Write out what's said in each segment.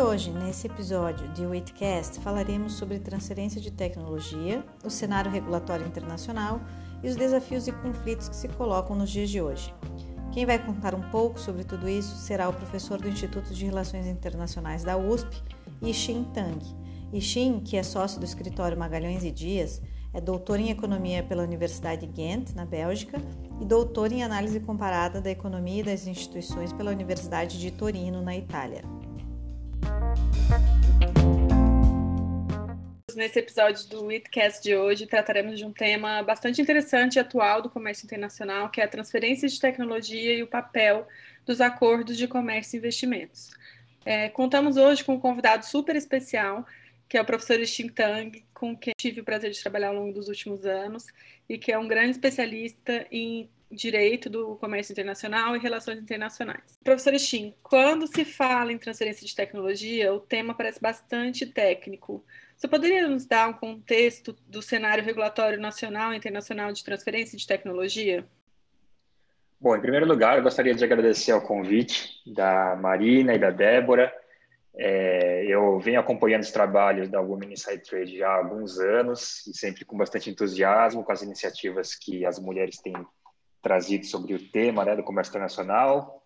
Hoje, nesse episódio de Weightcast, falaremos sobre transferência de tecnologia, o cenário regulatório internacional e os desafios e conflitos que se colocam nos dias de hoje. Quem vai contar um pouco sobre tudo isso será o professor do Instituto de Relações Internacionais da USP, Yixin Tang. Yixin, que é sócio do escritório Magalhães e Dias, é doutor em economia pela Universidade de Ghent, na Bélgica, e doutor em análise comparada da economia e das instituições pela Universidade de Torino, na Itália. Nesse episódio do Itcast de hoje, trataremos de um tema bastante interessante e atual do comércio internacional, que é a transferência de tecnologia e o papel dos acordos de comércio e investimentos. É, contamos hoje com um convidado super especial, que é o professor Xing Tang, com quem tive o prazer de trabalhar ao longo dos últimos anos, e que é um grande especialista em Direito do Comércio Internacional e Relações Internacionais. Professor Shin, quando se fala em transferência de tecnologia, o tema parece bastante técnico. Você poderia nos dar um contexto do cenário regulatório nacional e internacional de transferência de tecnologia? Bom, em primeiro lugar, eu gostaria de agradecer ao convite da Marina e da Débora. É, eu venho acompanhando os trabalhos da Women Inside Trade já há alguns anos e sempre com bastante entusiasmo com as iniciativas que as mulheres têm trazido sobre o tema né, do comércio internacional.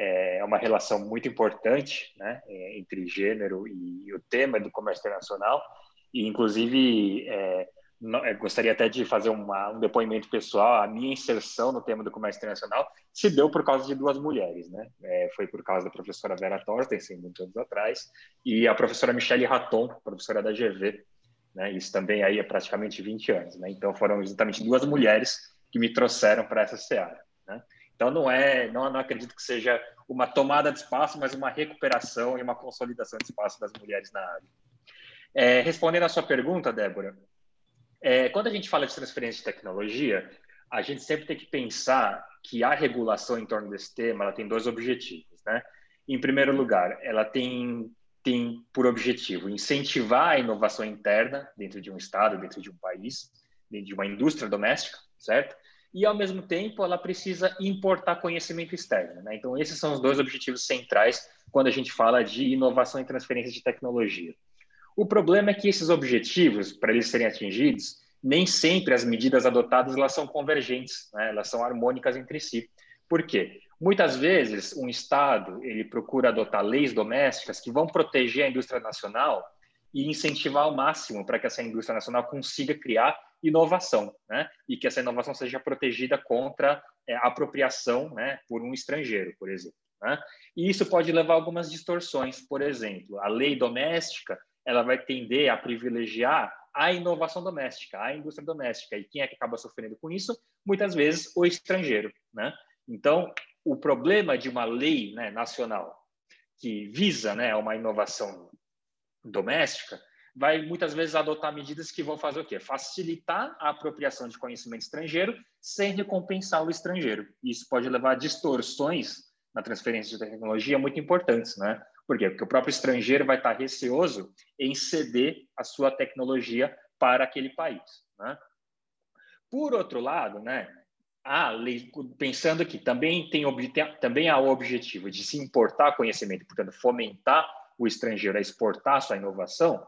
É uma relação muito importante né, entre gênero e o tema do comércio internacional. E, inclusive, é, gostaria até de fazer uma, um depoimento pessoal. A minha inserção no tema do comércio internacional se deu por causa de duas mulheres. Né? É, foi por causa da professora Vera Torstensen, muitos anos atrás, e a professora Michelle Raton, professora da GV. Né? Isso também aí é praticamente 20 anos. Né? Então, foram exatamente duas mulheres que me trouxeram para essa seara. Né? Então não é, não, não acredito que seja uma tomada de espaço, mas uma recuperação e uma consolidação de espaço das mulheres na área. É, respondendo à sua pergunta, Débora, é, quando a gente fala de transferência de tecnologia, a gente sempre tem que pensar que a regulação em torno desse tema ela tem dois objetivos, né? Em primeiro lugar, ela tem tem por objetivo incentivar a inovação interna dentro de um estado, dentro de um país, dentro de uma indústria doméstica, certo? E, ao mesmo tempo, ela precisa importar conhecimento externo. Né? Então, esses são os dois objetivos centrais quando a gente fala de inovação e transferência de tecnologia. O problema é que esses objetivos, para eles serem atingidos, nem sempre as medidas adotadas elas são convergentes, né? elas são harmônicas entre si. Por quê? Muitas vezes, um Estado ele procura adotar leis domésticas que vão proteger a indústria nacional e incentivar ao máximo para que essa indústria nacional consiga criar inovação, né? E que essa inovação seja protegida contra é, apropriação, né, por um estrangeiro, por exemplo. Né? E isso pode levar a algumas distorções. Por exemplo, a lei doméstica ela vai tender a privilegiar a inovação doméstica, a indústria doméstica. E quem é que acaba sofrendo com isso? Muitas vezes o estrangeiro, né? Então, o problema de uma lei né, nacional que visa né, uma inovação doméstica vai muitas vezes adotar medidas que vão fazer o quê? Facilitar a apropriação de conhecimento estrangeiro sem recompensar o estrangeiro. Isso pode levar a distorções na transferência de tecnologia muito importantes, né? Por quê? Porque o próprio estrangeiro vai estar receoso em ceder a sua tecnologia para aquele país, né? Por outro lado, né, a lei, pensando que também tem também há o objetivo de se importar conhecimento, portanto, fomentar o estrangeiro a exportar sua inovação,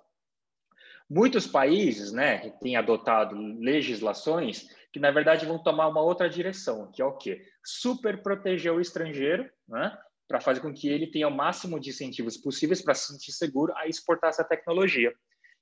Muitos países né, têm adotado legislações que, na verdade, vão tomar uma outra direção, que é o quê? Super proteger o estrangeiro, né, para fazer com que ele tenha o máximo de incentivos possíveis para se sentir seguro a exportar essa tecnologia.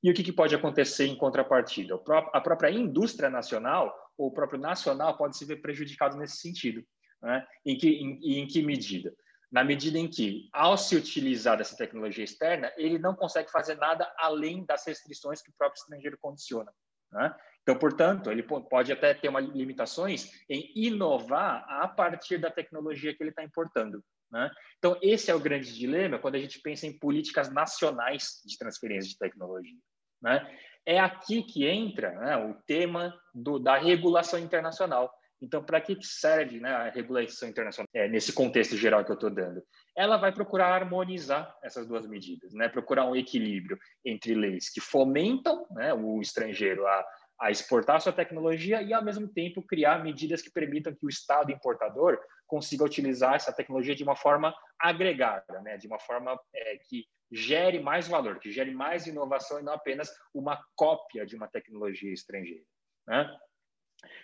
E o que, que pode acontecer em contrapartida? A própria indústria nacional ou o próprio nacional pode se ver prejudicado nesse sentido. Né? Em, que, em, em que medida? Na medida em que, ao se utilizar dessa tecnologia externa, ele não consegue fazer nada além das restrições que o próprio estrangeiro condiciona. Né? Então, portanto, ele pode até ter uma limitações em inovar a partir da tecnologia que ele está importando. Né? Então, esse é o grande dilema quando a gente pensa em políticas nacionais de transferência de tecnologia. Né? É aqui que entra né, o tema do, da regulação internacional. Então, para que serve né, a regulação internacional é, nesse contexto geral que eu estou dando? Ela vai procurar harmonizar essas duas medidas, né? procurar um equilíbrio entre leis que fomentam né, o estrangeiro a, a exportar sua tecnologia e, ao mesmo tempo, criar medidas que permitam que o Estado importador consiga utilizar essa tecnologia de uma forma agregada, né? de uma forma é, que gere mais valor, que gere mais inovação e não apenas uma cópia de uma tecnologia estrangeira. Né?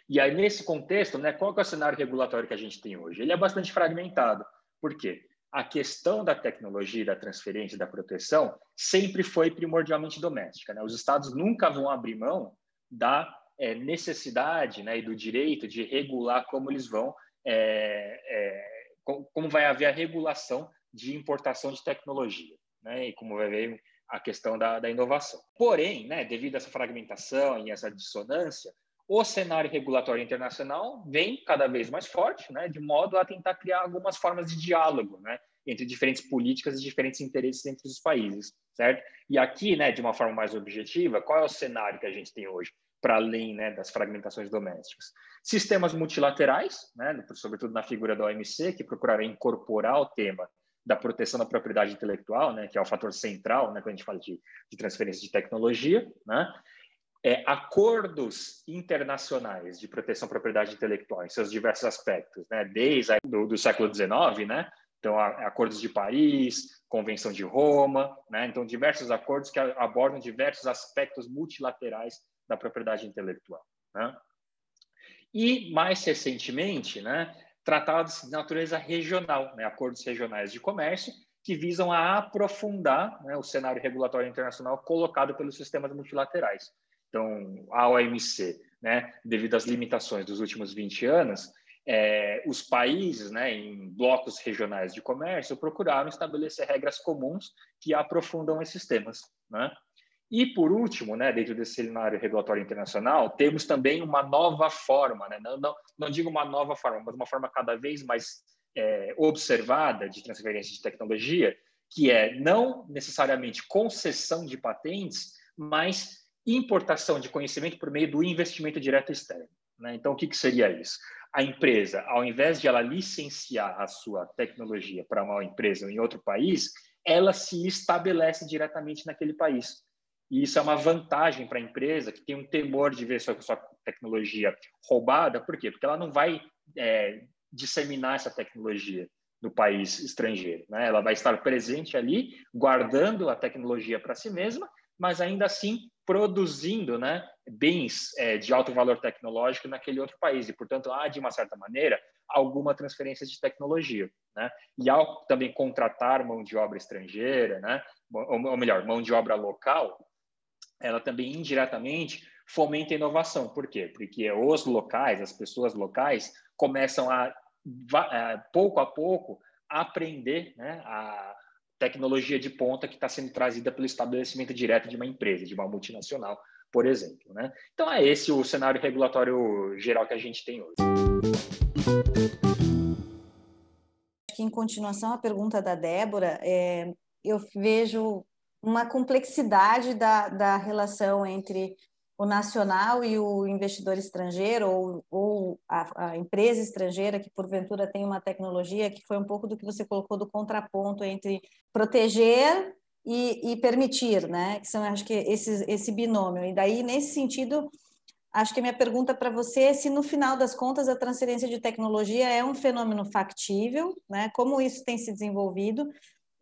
E aí, nesse contexto, né, qual é o cenário regulatório que a gente tem hoje? Ele é bastante fragmentado. Por quê? A questão da tecnologia, da transferência, da proteção, sempre foi primordialmente doméstica. Né? Os estados nunca vão abrir mão da é, necessidade né, e do direito de regular como eles vão, é, é, como vai haver a regulação de importação de tecnologia, né, e como vai haver a questão da, da inovação. Porém, né, devido a essa fragmentação e essa dissonância, o cenário regulatório internacional vem cada vez mais forte, né, de modo a tentar criar algumas formas de diálogo, né, entre diferentes políticas e diferentes interesses entre os países, certo? E aqui, né, de uma forma mais objetiva, qual é o cenário que a gente tem hoje? para além né, das fragmentações domésticas. Sistemas multilaterais, né, sobretudo na figura da OMC, que procurará incorporar o tema da proteção da propriedade intelectual, né, que é o fator central né, quando a gente fala de, de transferência de tecnologia, né, é, acordos internacionais de proteção à propriedade intelectual em seus diversos aspectos, né, desde do, do século XIX, né, então acordos de Paris, Convenção de Roma, né, então diversos acordos que abordam diversos aspectos multilaterais da propriedade intelectual. Né? E, mais recentemente, né, tratados de natureza regional, né, acordos regionais de comércio, que visam a aprofundar né, o cenário regulatório internacional colocado pelos sistemas multilaterais. Então, a OMC, né, devido às limitações dos últimos 20 anos, é, os países, né, em blocos regionais de comércio, procuraram estabelecer regras comuns que aprofundam esses temas. Né? E, por último, né, dentro desse cenário regulatório internacional, temos também uma nova forma, né, não, não, não digo uma nova forma, mas uma forma cada vez mais é, observada de transferência de tecnologia, que é não necessariamente concessão de patentes, mas importação de conhecimento por meio do investimento direto externo. Né? Então, o que, que seria isso? A empresa, ao invés de ela licenciar a sua tecnologia para uma empresa em outro país, ela se estabelece diretamente naquele país. E isso é uma vantagem para a empresa que tem um temor de ver sua, sua tecnologia roubada. Por quê? Porque ela não vai é, disseminar essa tecnologia no país estrangeiro. Né? Ela vai estar presente ali, guardando a tecnologia para si mesma, mas ainda assim produzindo né, bens é, de alto valor tecnológico naquele outro país. E, portanto, há, de uma certa maneira, alguma transferência de tecnologia. Né? E ao também contratar mão de obra estrangeira, né? ou melhor, mão de obra local, ela também indiretamente fomenta a inovação. Por quê? Porque os locais, as pessoas locais, começam a, pouco a pouco, aprender né, a tecnologia de ponta que está sendo trazida pelo estabelecimento direto de uma empresa, de uma multinacional, por exemplo. Né? Então, é esse o cenário regulatório geral que a gente tem hoje. Em continuação à pergunta da Débora, é, eu vejo uma complexidade da, da relação entre o nacional e o investidor estrangeiro ou, ou a, a, empresa estrangeira que porventura tem uma tecnologia que foi um pouco do que você colocou do contraponto entre proteger e, e permitir, né? Que são acho que esse, esse binômio. E daí nesse sentido acho que a minha pergunta para você é se no final das contas a transferência de tecnologia é um fenômeno factível, né? Como isso tem se desenvolvido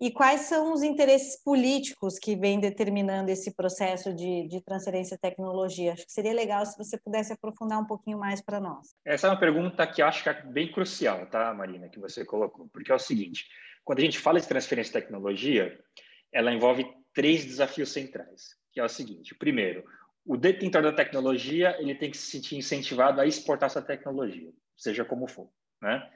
e quais são os interesses políticos que vêm determinando esse processo de, de transferência de tecnologia? Acho que seria legal se você pudesse aprofundar um pouquinho mais para nós. Essa é uma pergunta que eu acho que é bem crucial, tá, Marina, que você colocou, porque é o seguinte: quando a gente fala de transferência de tecnologia, ela envolve três desafios centrais, que é o seguinte: primeiro, o detentor da tecnologia ele tem que se sentir incentivado a exportar essa tecnologia, seja como for, né?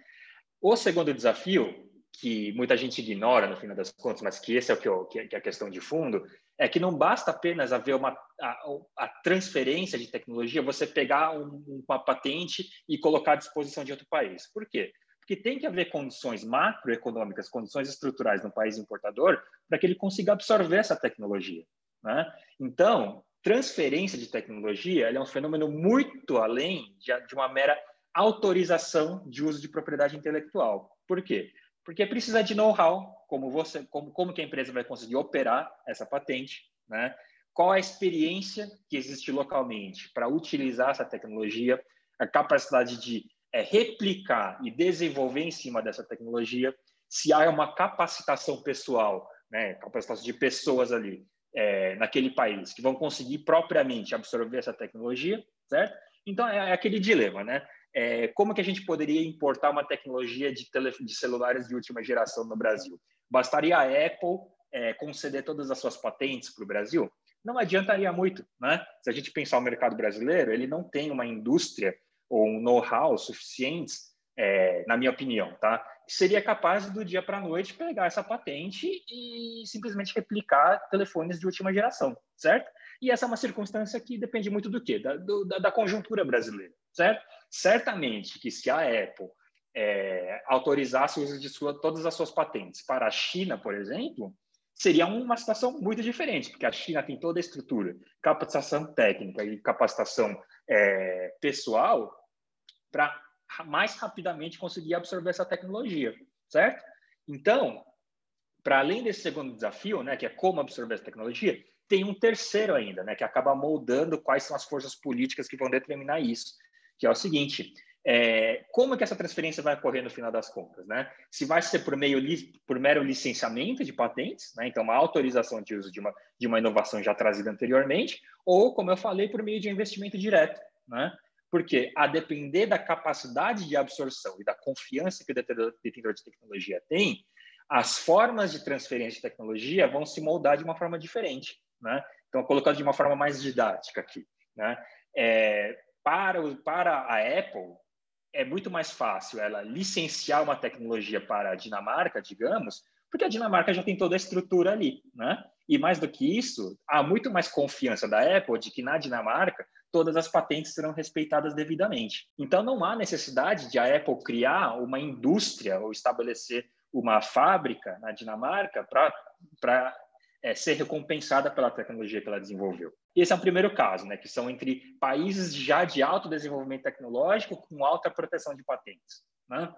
O segundo desafio que muita gente ignora no final das contas, mas que esse é o que, eu, que é a questão de fundo, é que não basta apenas haver uma a, a transferência de tecnologia, você pegar um, uma patente e colocar à disposição de outro país. Por quê? Porque tem que haver condições macroeconômicas, condições estruturais no país importador para que ele consiga absorver essa tecnologia. Né? Então, transferência de tecnologia é um fenômeno muito além de, de uma mera autorização de uso de propriedade intelectual. Por quê? Porque precisa de know-how, como você, como, como que a empresa vai conseguir operar essa patente, né? Qual a experiência que existe localmente para utilizar essa tecnologia, a capacidade de é, replicar e desenvolver em cima dessa tecnologia, se há uma capacitação pessoal, né, capacitação de pessoas ali é, naquele país que vão conseguir propriamente absorver essa tecnologia, certo? Então é, é aquele dilema, né? É, como que a gente poderia importar uma tecnologia de, tele, de celulares de última geração no Brasil? Bastaria a Apple é, conceder todas as suas patentes para o Brasil? Não adiantaria muito, né? Se a gente pensar o mercado brasileiro, ele não tem uma indústria ou um know-how suficientes, é, na minha opinião, tá? Seria capaz do dia para a noite pegar essa patente e simplesmente replicar telefones de última geração, certo? E essa é uma circunstância que depende muito do quê? Da, do, da, da conjuntura brasileira, certo? Certamente que se a Apple é, autorizasse o uso de sua, todas as suas patentes para a China, por exemplo, seria uma situação muito diferente, porque a China tem toda a estrutura, capacitação técnica e capacitação é, pessoal para mais rapidamente conseguir absorver essa tecnologia, certo? Então, para além desse segundo desafio, né, que é como absorver essa tecnologia, tem um terceiro ainda, né, que acaba moldando quais são as forças políticas que vão determinar isso, que é o seguinte: é, como é que essa transferência vai ocorrer no final das contas, né? Se vai ser por meio por mero licenciamento de patentes, né? Então uma autorização de uso de uma de uma inovação já trazida anteriormente, ou como eu falei, por meio de investimento direto, né? Porque a depender da capacidade de absorção e da confiança que o detentor de tecnologia tem, as formas de transferência de tecnologia vão se moldar de uma forma diferente, né? Então colocando de uma forma mais didática aqui, né? É, para, o, para a Apple, é muito mais fácil ela licenciar uma tecnologia para a Dinamarca, digamos, porque a Dinamarca já tem toda a estrutura ali, né? E mais do que isso, há muito mais confiança da Apple de que na Dinamarca todas as patentes serão respeitadas devidamente. Então não há necessidade de a Apple criar uma indústria ou estabelecer uma fábrica na Dinamarca para é, ser recompensada pela tecnologia que ela desenvolveu. Esse é o primeiro caso, né, que são entre países já de alto desenvolvimento tecnológico com alta proteção de patentes. Né?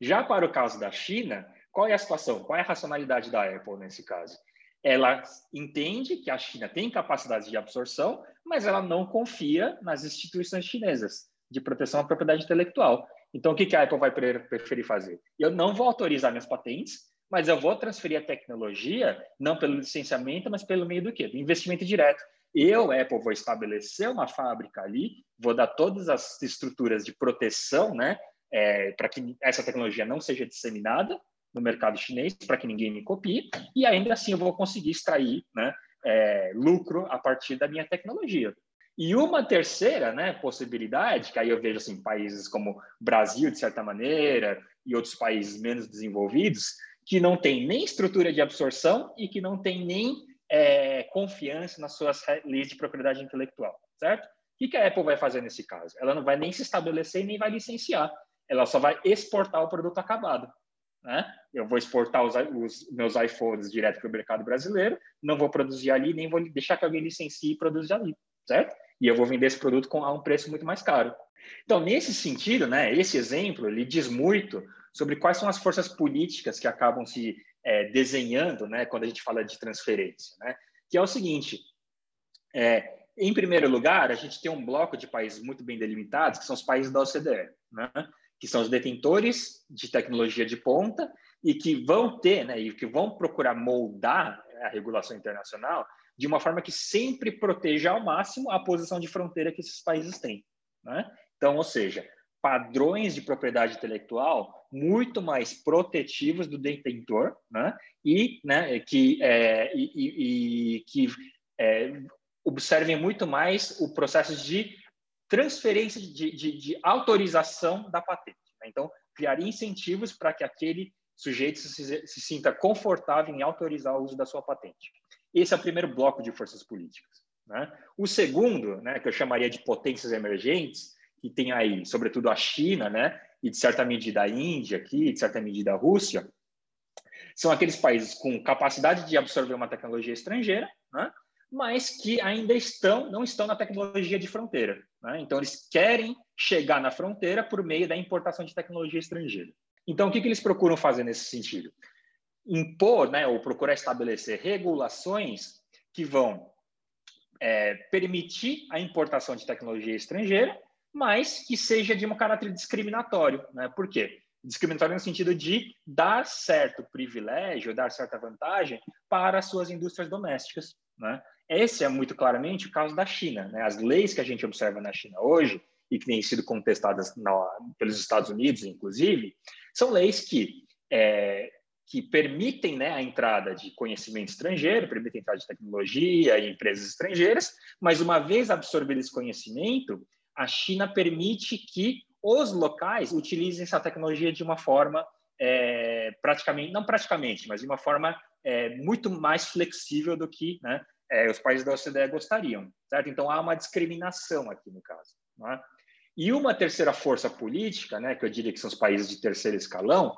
Já para o caso da China, qual é a situação? Qual é a racionalidade da Apple nesse caso? Ela entende que a China tem capacidade de absorção, mas ela não confia nas instituições chinesas de proteção à propriedade intelectual. Então, o que a Apple vai preferir fazer? Eu não vou autorizar minhas patentes, mas eu vou transferir a tecnologia não pelo licenciamento, mas pelo meio do quê? Do investimento direto. Eu, Apple, vou estabelecer uma fábrica ali, vou dar todas as estruturas de proteção, né, é, para que essa tecnologia não seja disseminada no mercado chinês, para que ninguém me copie, e ainda assim eu vou conseguir extrair, né, é, lucro a partir da minha tecnologia. E uma terceira né, possibilidade, que aí eu vejo assim, países como Brasil, de certa maneira, e outros países menos desenvolvidos, que não tem nem estrutura de absorção e que não tem nem é, confiança nas suas leis de propriedade intelectual, certo? O que a Apple vai fazer nesse caso? Ela não vai nem se estabelecer e nem vai licenciar. Ela só vai exportar o produto acabado. Né? Eu vou exportar os, os meus iPhones direto para o mercado brasileiro, não vou produzir ali, nem vou deixar que alguém licencie e produza ali, certo? E eu vou vender esse produto com, a um preço muito mais caro. Então, nesse sentido, né, esse exemplo ele diz muito sobre quais são as forças políticas que acabam se é, desenhando, né, quando a gente fala de transferência, né? Que é o seguinte: é, em primeiro lugar, a gente tem um bloco de países muito bem delimitados, que são os países da OCDE, né? Que são os detentores de tecnologia de ponta e que vão ter, né, e que vão procurar moldar a regulação internacional de uma forma que sempre proteja ao máximo a posição de fronteira que esses países têm, né? Então, ou seja, padrões de propriedade intelectual muito mais protetivos do detentor, né? E, né, que, é, e, e, e que é, observem muito mais o processo de transferência de, de, de autorização da patente. Né? Então, criar incentivos para que aquele sujeito se, se sinta confortável em autorizar o uso da sua patente. Esse é o primeiro bloco de forças políticas. Né? O segundo, né, que eu chamaria de potências emergentes, que tem aí, sobretudo, a China, né, e de certa medida a Índia aqui, de certa medida a Rússia, são aqueles países com capacidade de absorver uma tecnologia estrangeira, né, mas que ainda estão, não estão na tecnologia de fronteira. Né? Então, eles querem chegar na fronteira por meio da importação de tecnologia estrangeira. Então, o que, que eles procuram fazer nesse sentido? Impor, né, ou procurar estabelecer regulações que vão é, permitir a importação de tecnologia estrangeira, mas que seja de um caráter discriminatório. Né? Por quê? Discriminatório no sentido de dar certo privilégio, dar certa vantagem para as suas indústrias domésticas. Né? Esse é muito claramente o caso da China. Né? As leis que a gente observa na China hoje, e que têm sido contestadas na, pelos Estados Unidos, inclusive, são leis que, é, que permitem né, a entrada de conhecimento estrangeiro, permitem a entrada de tecnologia e empresas estrangeiras, mas uma vez absorvido esse conhecimento, a China permite que os locais utilizem essa tecnologia de uma forma é, praticamente, não praticamente, mas de uma forma é, muito mais flexível do que né, é, os países da OCDE gostariam, certo? Então há uma discriminação aqui no caso. É? E uma terceira força política, né, que eu diria que são os países de terceiro escalão,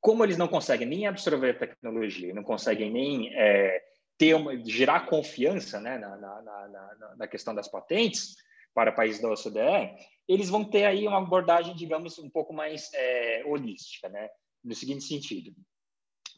como eles não conseguem nem absorver a tecnologia, não conseguem nem é, ter uma, gerar confiança né, na, na, na, na, questão das patentes para países da OCDE, eles vão ter aí uma abordagem, digamos, um pouco mais é, holística, né, no seguinte sentido.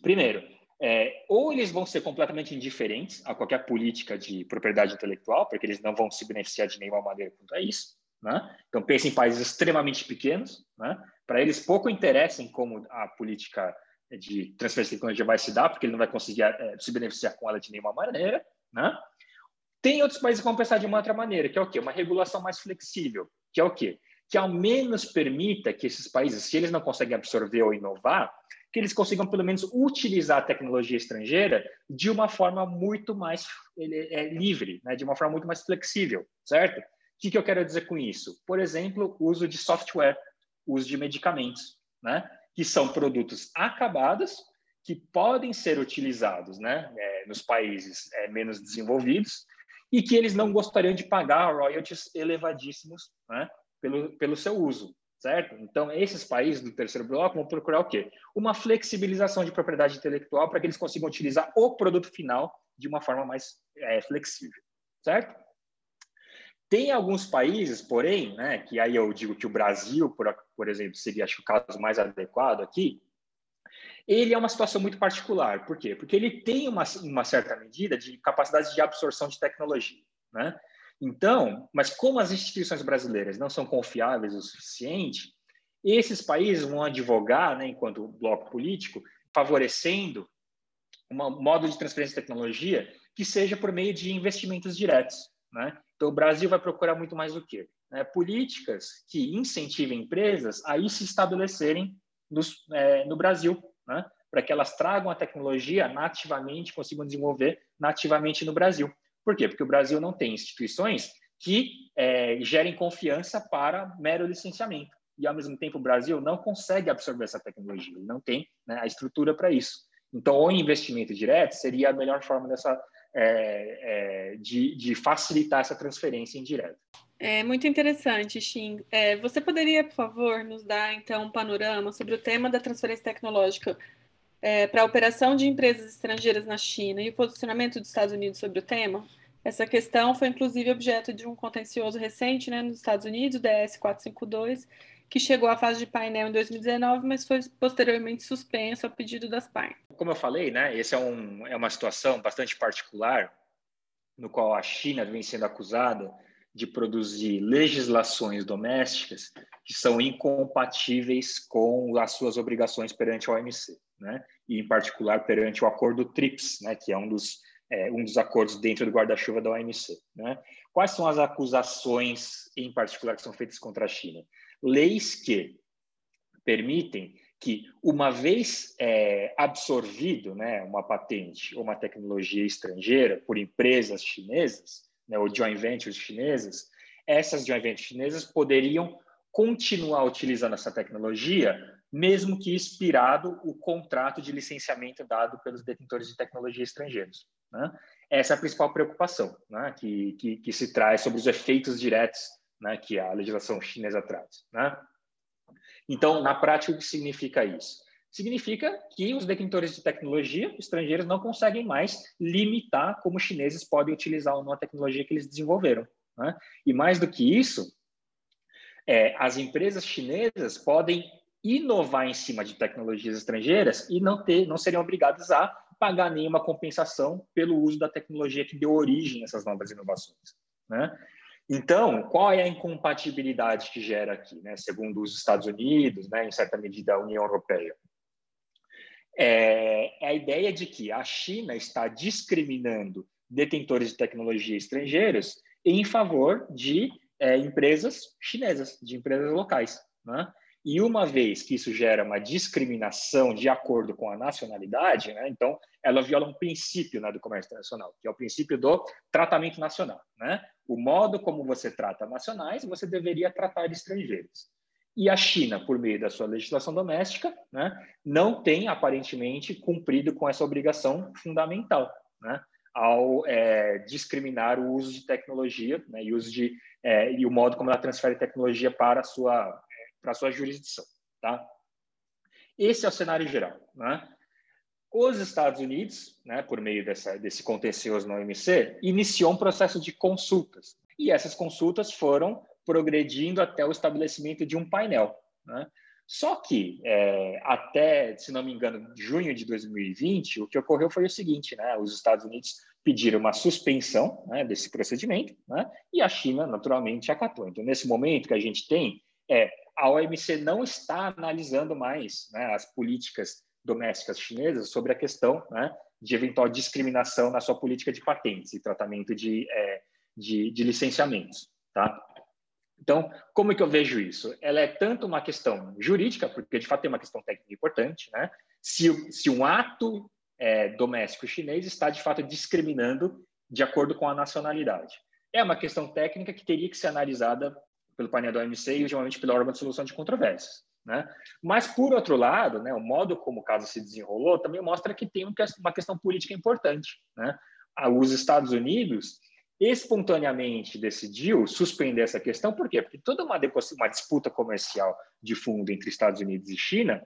Primeiro, é, ou eles vão ser completamente indiferentes a qualquer política de propriedade intelectual, porque eles não vão se beneficiar de nenhuma maneira quanto a isso. Né? Então, pense em países extremamente pequenos. Né? Para eles, pouco interessa em como a política de transferência de tecnologia vai se dar, porque ele não vai conseguir é, se beneficiar com ela de nenhuma maneira. Né? Tem outros países que vão pensar de uma outra maneira, que é o quê? Uma regulação mais flexível, que é o quê? Que ao menos permita que esses países, se eles não conseguem absorver ou inovar, que eles consigam pelo menos utilizar a tecnologia estrangeira de uma forma muito mais é, livre, né? de uma forma muito mais flexível, certo? O que, que eu quero dizer com isso? Por exemplo, uso de software, uso de medicamentos, né? que são produtos acabados que podem ser utilizados né? É, nos países é, menos desenvolvidos e que eles não gostariam de pagar royalties elevadíssimos né? pelo, pelo seu uso certo? Então, esses países do terceiro bloco vão procurar o quê? Uma flexibilização de propriedade intelectual para que eles consigam utilizar o produto final de uma forma mais é, flexível, certo? Tem alguns países, porém, né, que aí eu digo que o Brasil, por, por exemplo, seria acho, o caso mais adequado aqui, ele é uma situação muito particular. Por quê? Porque ele tem uma, uma certa medida de capacidade de absorção de tecnologia. Né? Então, mas como as instituições brasileiras não são confiáveis o suficiente, esses países vão advogar, né, enquanto bloco político, favorecendo um modo de transferência de tecnologia que seja por meio de investimentos diretos. Né? Então, o Brasil vai procurar muito mais o quê? É, políticas que incentivem empresas a ir se estabelecerem nos, é, no Brasil, né? para que elas tragam a tecnologia nativamente, consigam desenvolver nativamente no Brasil. Por quê? Porque o Brasil não tem instituições que é, gerem confiança para mero licenciamento. E, ao mesmo tempo, o Brasil não consegue absorver essa tecnologia, ele não tem né, a estrutura para isso. Então, o investimento direto seria a melhor forma dessa, é, é, de, de, facilitar essa transferência indireta. É muito interessante, Xin. É, você poderia, por favor, nos dar, então, um panorama sobre o tema da transferência tecnológica é, para a operação de empresas estrangeiras na China e o posicionamento dos Estados Unidos sobre o tema? Essa questão foi inclusive objeto de um contencioso recente né, nos Estados Unidos, DS 452, que chegou à fase de painel em 2019, mas foi posteriormente suspenso a pedido das partes. Como eu falei, né, essa é, um, é uma situação bastante particular, no qual a China vem sendo acusada de produzir legislações domésticas que são incompatíveis com as suas obrigações perante a OMC, né? e em particular perante o acordo TRIPS, né? que é um dos é, um dos acordos dentro do guarda-chuva da OMC. Né? Quais são as acusações, em particular, que são feitas contra a China? Leis que permitem que, uma vez é, absorvido né, uma patente ou uma tecnologia estrangeira por empresas chinesas, né, ou joint ventures chinesas, essas joint ventures chinesas poderiam continuar utilizando essa tecnologia mesmo que expirado o contrato de licenciamento dado pelos detentores de tecnologia estrangeiros. Né? Essa é a principal preocupação né? que, que, que, se traz sobre os efeitos diretos né? que a legislação chinesa traz. Né? Então, na prática, o que significa isso? Significa que os detentores de tecnologia estrangeiros não conseguem mais limitar como os chineses podem utilizar ou não a tecnologia que eles desenvolveram. Né? E mais do que isso, é, as empresas chinesas podem inovar em cima de tecnologias estrangeiras e não ter, não seriam obrigadas a pagar nenhuma compensação pelo uso da tecnologia que deu origem a essas novas inovações. Né? Então, qual é a incompatibilidade que gera aqui, né? segundo os Estados Unidos, né, em certa medida a União Europeia? É, é a ideia de que a China está discriminando detentores de tecnologia estrangeiros em favor de é, empresas chinesas, de empresas locais. Né? E uma vez que isso gera uma discriminação de acordo com a nacionalidade, né, então ela viola um princípio né, do comércio internacional, que é o princípio do tratamento nacional. Né? O modo como você trata nacionais, você deveria tratar estrangeiros. E a China, por meio da sua legislação doméstica, né, não tem aparentemente cumprido com essa obrigação fundamental, né, ao é, discriminar o uso de tecnologia né, e, uso de, é, e o modo como ela transfere tecnologia para a sua para a sua jurisdição. Tá? Esse é o cenário geral. Né? Os Estados Unidos, né, por meio dessa, desse contencioso na OMC, iniciou um processo de consultas. E essas consultas foram progredindo até o estabelecimento de um painel. Né? Só que, é, até, se não me engano, junho de 2020, o que ocorreu foi o seguinte: né? os Estados Unidos pediram uma suspensão né, desse procedimento né, e a China, naturalmente, acatou. Então, nesse momento que a gente tem, é a OMC não está analisando mais né, as políticas domésticas chinesas sobre a questão né, de eventual discriminação na sua política de patentes e tratamento de, é, de, de, licenciamentos. Tá? Então, como é que eu vejo isso? Ela é tanto uma questão jurídica, porque de fato é uma questão técnica importante, né? se, se um ato é, doméstico chinês está de fato discriminando de acordo com a nacionalidade. É uma questão técnica que teria que ser analisada pelo painel da OMC e, geralmente, pelo órgão de solução de controvérsias. Né? Mas, por outro lado, né, o modo como o caso se desenrolou também mostra que tem uma questão política importante. Né? Os Estados Unidos espontaneamente decidiu suspender essa questão, por quê? Porque toda uma, uma disputa comercial de fundo entre Estados Unidos e China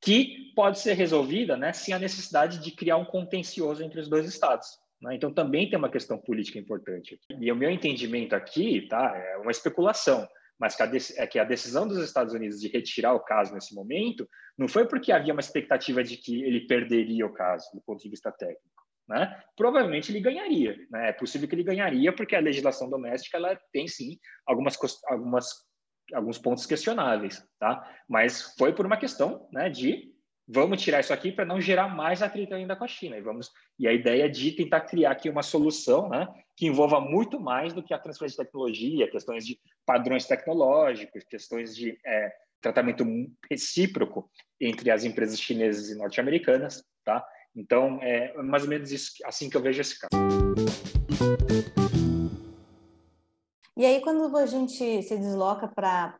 que pode ser resolvida né, sem a necessidade de criar um contencioso entre os dois estados. Né? Então, também tem uma questão política importante. E o meu entendimento aqui tá, é uma especulação, mas que a, é que a decisão dos Estados Unidos de retirar o caso nesse momento não foi porque havia uma expectativa de que ele perderia o caso do ponto de vista técnico. Né? Provavelmente ele ganharia. Né? É possível que ele ganharia porque a legislação doméstica ela tem sim algumas, algumas alguns pontos questionáveis, tá? Mas foi por uma questão, né, de vamos tirar isso aqui para não gerar mais atrito ainda com a China. E, vamos, e a ideia é de tentar criar aqui uma solução né, que envolva muito mais do que a transferência de tecnologia, questões de padrões tecnológicos, questões de é, tratamento recíproco entre as empresas chinesas e norte-americanas. Tá? Então, é mais ou menos isso, assim que eu vejo esse caso. E aí, quando a gente se desloca para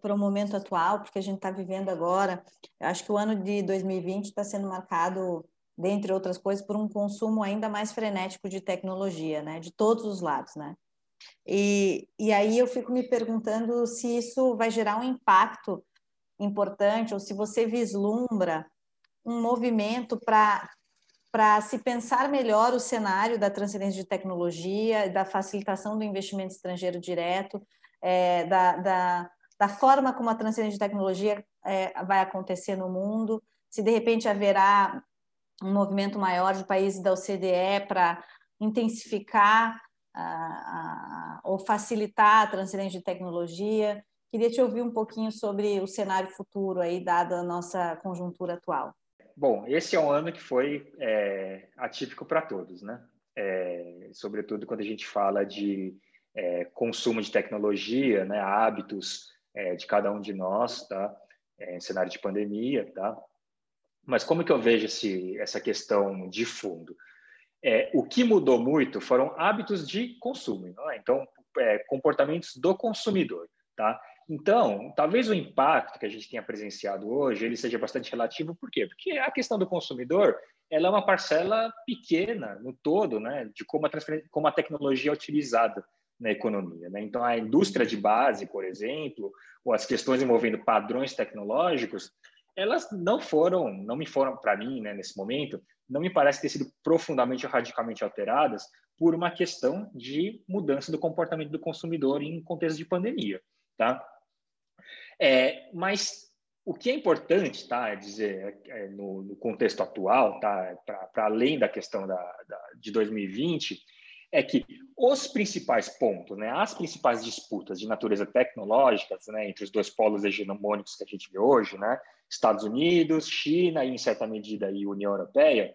para o momento atual, porque a gente está vivendo agora. Eu acho que o ano de 2020 está sendo marcado, dentre outras coisas, por um consumo ainda mais frenético de tecnologia, né? De todos os lados, né? E, e aí eu fico me perguntando se isso vai gerar um impacto importante ou se você vislumbra um movimento para para se pensar melhor o cenário da transferência de tecnologia, da facilitação do investimento estrangeiro direto, é, da, da, da forma como a transferência de tecnologia é, vai acontecer no mundo, se de repente haverá um movimento maior de países da OCDE para intensificar a, a, ou facilitar a transferência de tecnologia. Queria te ouvir um pouquinho sobre o cenário futuro aí, dada a nossa conjuntura atual. Bom, esse é um ano que foi é, atípico para todos, né? É, sobretudo quando a gente fala de é, consumo de tecnologia, né, hábitos é, de cada um de nós, tá? É, em cenário de pandemia, tá? Mas como que eu vejo esse, essa questão de fundo? É, o que mudou muito foram hábitos de consumo, então comportamentos do consumidor, tá? Então, talvez o impacto que a gente tenha presenciado hoje ele seja bastante relativo, por quê? Porque a questão do consumidor ela é uma parcela pequena no todo, né, de como a, como a tecnologia é utilizada na economia. Né? Então, a indústria de base, por exemplo, ou as questões envolvendo padrões tecnológicos, elas não foram, não me foram para mim, né, nesse momento, não me parece ter sido profundamente ou radicalmente alteradas por uma questão de mudança do comportamento do consumidor em contexto de pandemia, tá? É, mas o que é importante, tá, é dizer é, no, no, contexto atual, tá, para além da questão da, da, de 2020, é que os principais pontos, né, as principais disputas de natureza tecnológica, né, entre os dois polos hegemônicos que a gente vê hoje, né, Estados Unidos, China e, em certa medida, a União Europeia,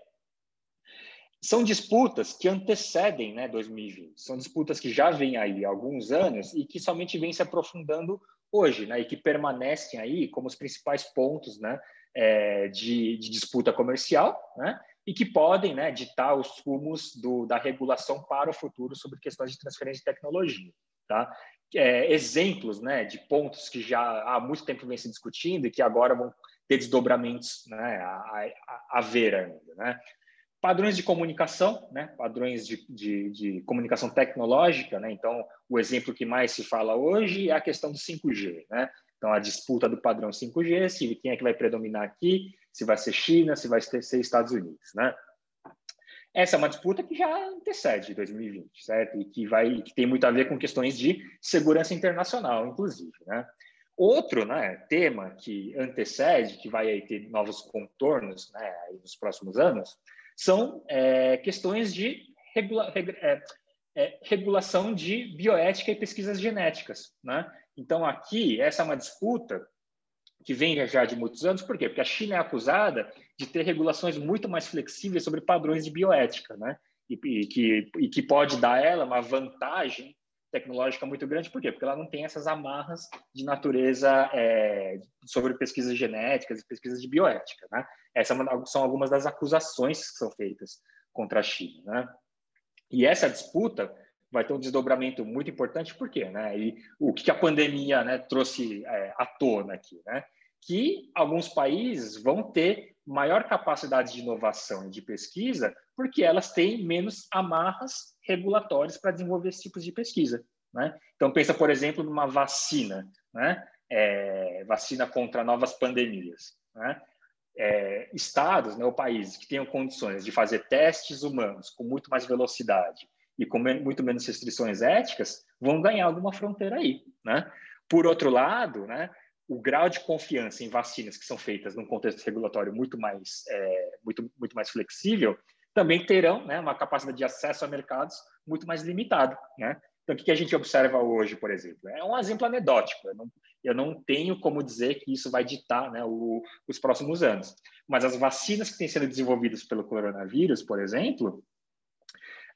são disputas que antecedem né, 2020. São disputas que já vêm aí há alguns anos e que somente vêm se aprofundando hoje, né, e que permanecem aí como os principais pontos né, é, de, de, disputa comercial, né, e que podem né, ditar os rumos do, da regulação para o futuro sobre questões de transferência de tecnologia. Tá? É, exemplos né, de pontos que já há muito tempo vem se discutindo e que agora vão ter desdobramentos né, a, a, a ver ainda. Né? Padrões de comunicação, né? padrões de, de, de, comunicação tecnológica. Né? Então, o exemplo que mais se fala hoje é a questão do 5G. Né? Então, a disputa do padrão 5G, se quem é que vai predominar aqui, se vai ser China, se vai ser Estados Unidos. Né? Essa é uma disputa que já antecede 2020, certo? E que vai, que tem muito a ver com questões de segurança internacional, inclusive, né? Outro né, tema que antecede, que vai ter novos contornos né, nos próximos anos, são é, questões de regula é, é, regulação de bioética e pesquisas genéticas. Né? Então, aqui, essa é uma disputa que vem já de muitos anos, por quê? Porque a China é acusada de ter regulações muito mais flexíveis sobre padrões de bioética, né? E, e, que, e que pode dar a ela uma vantagem tecnológica muito grande, por quê? Porque ela não tem essas amarras de natureza é, sobre pesquisas genéticas e pesquisas de bioética, né? Essas é são algumas das acusações que são feitas contra a China, né? E essa disputa vai ter um desdobramento muito importante, por quê? Né? E o que a pandemia né, trouxe é, à tona aqui, né? Que alguns países vão ter maior capacidade de inovação e de pesquisa porque elas têm menos amarras regulatórias para desenvolver esses tipos de pesquisa. Né? Então, pensa, por exemplo, numa vacina, né? É, vacina contra novas pandemias. Né? É, estados né, ou países que tenham condições de fazer testes humanos com muito mais velocidade e com muito menos restrições éticas vão ganhar alguma fronteira aí. Né? Por outro lado, né, o grau de confiança em vacinas que são feitas num contexto regulatório muito mais, é, muito, muito mais flexível também terão né, uma capacidade de acesso a mercados muito mais limitado. Né? Então, o que a gente observa hoje, por exemplo? É um exemplo anedótico. Eu não, eu não tenho como dizer que isso vai ditar né, o, os próximos anos. Mas as vacinas que têm sido desenvolvidas pelo coronavírus, por exemplo,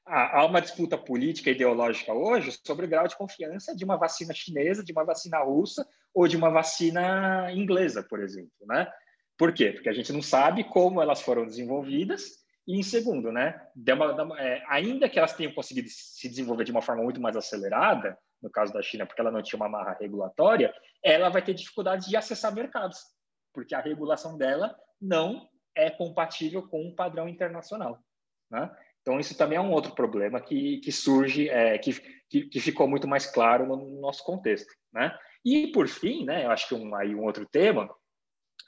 há uma disputa política e ideológica hoje sobre o grau de confiança de uma vacina chinesa, de uma vacina russa ou de uma vacina inglesa, por exemplo, né? Por quê? Porque a gente não sabe como elas foram desenvolvidas e em segundo, né, uma, é, ainda que elas tenham conseguido se desenvolver de uma forma muito mais acelerada, no caso da China, porque ela não tinha uma marra regulatória, ela vai ter dificuldades de acessar mercados, porque a regulação dela não é compatível com um padrão internacional. Né? Então, isso também é um outro problema que, que surge, é, que, que, que, ficou muito mais claro no, nosso contexto. Né? E, por fim, né, eu acho que um, aí um outro tema,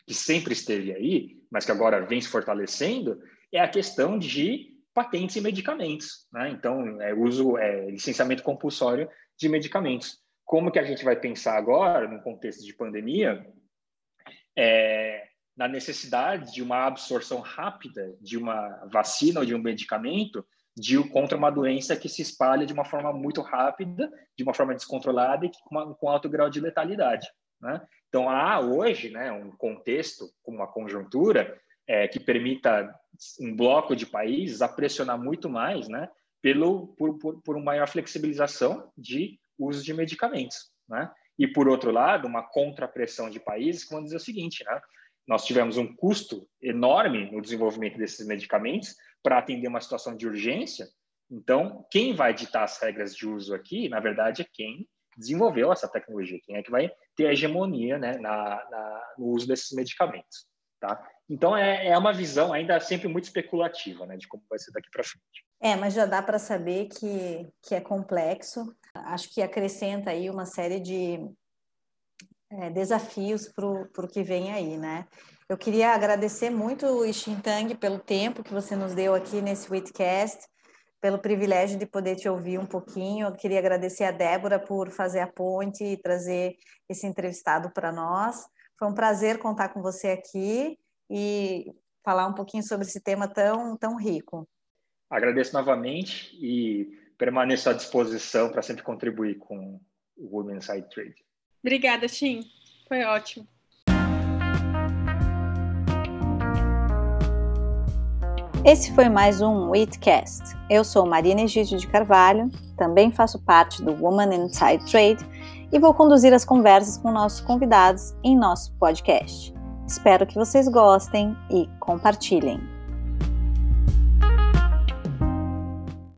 que sempre esteve aí, mas que agora vem se fortalecendo, é a questão de patentes e medicamentos. Né? Então, é uso, é, licenciamento compulsório de medicamentos. Como que a gente vai pensar agora, no contexto de pandemia, é, na necessidade de uma absorção rápida de uma vacina ou de um medicamento de, contra uma doença que se espalha de uma forma muito rápida, de uma forma descontrolada e com, uma, com alto grau de letalidade. Né? Então, há hoje né, um contexto, uma conjuntura, é, que permita um bloco de países a pressionar muito mais, né, pelo por, por, por uma maior flexibilização de uso de medicamentos, né? E por outro lado, uma contrapressão de países que vão dizer o seguinte, né? Nós tivemos um custo enorme no desenvolvimento desses medicamentos para atender uma situação de urgência. Então, quem vai ditar as regras de uso aqui, na verdade, é quem desenvolveu essa tecnologia, quem é que vai ter hegemonia né, na, na, no uso desses medicamentos. Tá? Então, é, é uma visão ainda sempre muito especulativa né, de como vai ser daqui para frente. É, mas já dá para saber que, que é complexo. Acho que acrescenta aí uma série de é, desafios para o que vem aí, né? Eu queria agradecer muito o Xintang pelo tempo que você nos deu aqui nesse Witcast, pelo privilégio de poder te ouvir um pouquinho. Eu queria agradecer a Débora por fazer a ponte e trazer esse entrevistado para nós. Foi um prazer contar com você aqui e falar um pouquinho sobre esse tema tão, tão rico. Agradeço novamente e permaneço à disposição para sempre contribuir com o Women Inside Trade. Obrigada, Tim. Foi ótimo. Esse foi mais um Wheatcast. Eu sou Marina Egídio de Carvalho, também faço parte do Woman Inside Trade e vou conduzir as conversas com nossos convidados em nosso podcast. Espero que vocês gostem e compartilhem.